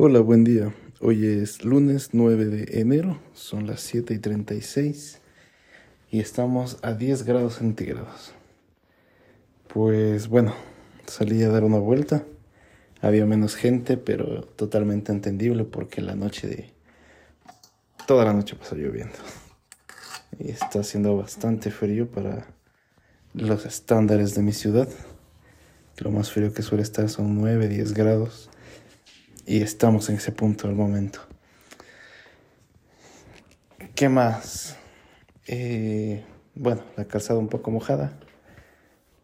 Hola, buen día. Hoy es lunes 9 de enero, son las 7 y 36 y estamos a 10 grados centígrados. Pues bueno, salí a dar una vuelta. Había menos gente, pero totalmente entendible porque la noche de... Toda la noche pasó lloviendo. Y está haciendo bastante frío para los estándares de mi ciudad. Lo más frío que suele estar son 9, 10 grados y estamos en ese punto del momento. ¿Qué más? Eh, bueno, la calzada un poco mojada,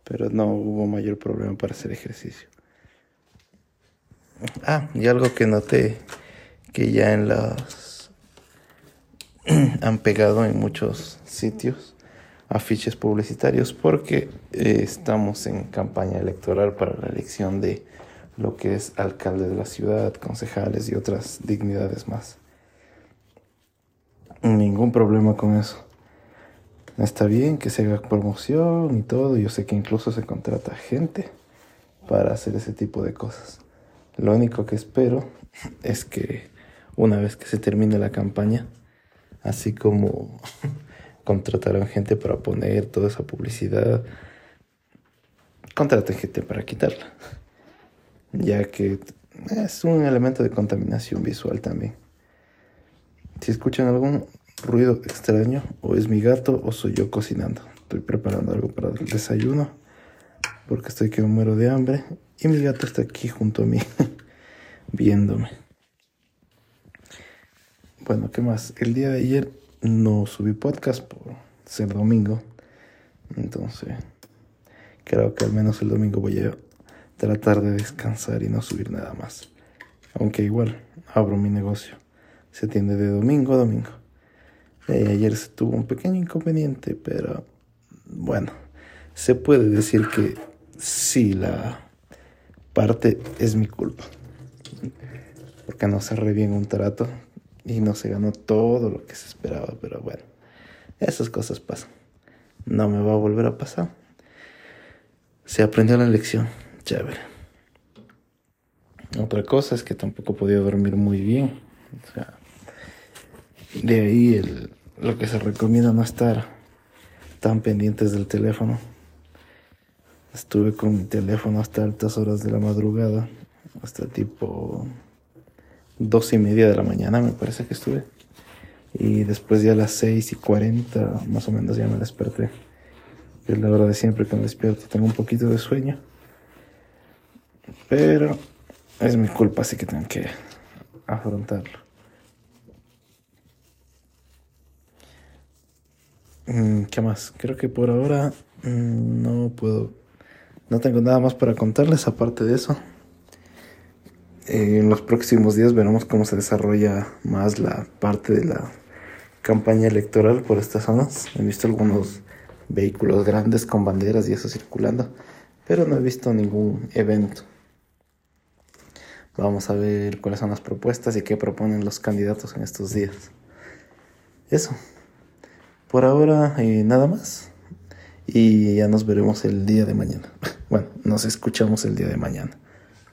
pero no hubo mayor problema para hacer ejercicio. Ah, y algo que noté que ya en las han pegado en muchos sitios afiches publicitarios porque eh, estamos en campaña electoral para la elección de lo que es alcalde de la ciudad, concejales y otras dignidades más. Ningún problema con eso. Está bien que se haga promoción y todo. Yo sé que incluso se contrata gente para hacer ese tipo de cosas. Lo único que espero es que una vez que se termine la campaña, así como contrataron gente para poner toda esa publicidad, contraten gente para quitarla ya que es un elemento de contaminación visual también. Si escuchan algún ruido extraño, o es mi gato o soy yo cocinando. Estoy preparando algo para el desayuno, porque estoy que muero de hambre, y mi gato está aquí junto a mí, viéndome. Bueno, ¿qué más? El día de ayer no subí podcast por ser domingo, entonces creo que al menos el domingo voy a tratar de descansar y no subir nada más. Aunque igual abro mi negocio. Se atiende de domingo a domingo. Eh, ayer se tuvo un pequeño inconveniente, pero bueno, se puede decir que sí, la parte es mi culpa. Porque no cerré bien un trato y no se ganó todo lo que se esperaba, pero bueno, esas cosas pasan. No me va a volver a pasar. Se aprendió la lección. Chévere. Otra cosa es que tampoco podía dormir muy bien. O sea, de ahí el, lo que se recomienda no estar tan pendientes del teléfono. Estuve con mi teléfono hasta altas horas de la madrugada, hasta tipo dos y media de la mañana me parece que estuve. Y después ya a las seis y cuarenta más o menos ya me desperté. Es la hora de siempre que me despierto, tengo un poquito de sueño. Pero es mi culpa, así que tengo que afrontarlo. Mm, ¿Qué más? Creo que por ahora mm, no puedo, no tengo nada más para contarles aparte de eso. En los próximos días veremos cómo se desarrolla más la parte de la campaña electoral por estas zonas. He visto algunos vehículos grandes con banderas y eso circulando, pero no he visto ningún evento. Vamos a ver cuáles son las propuestas y qué proponen los candidatos en estos días. Eso. Por ahora, eh, nada más. Y ya nos veremos el día de mañana. Bueno, nos escuchamos el día de mañana.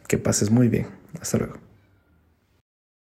Que pases muy bien. Hasta luego.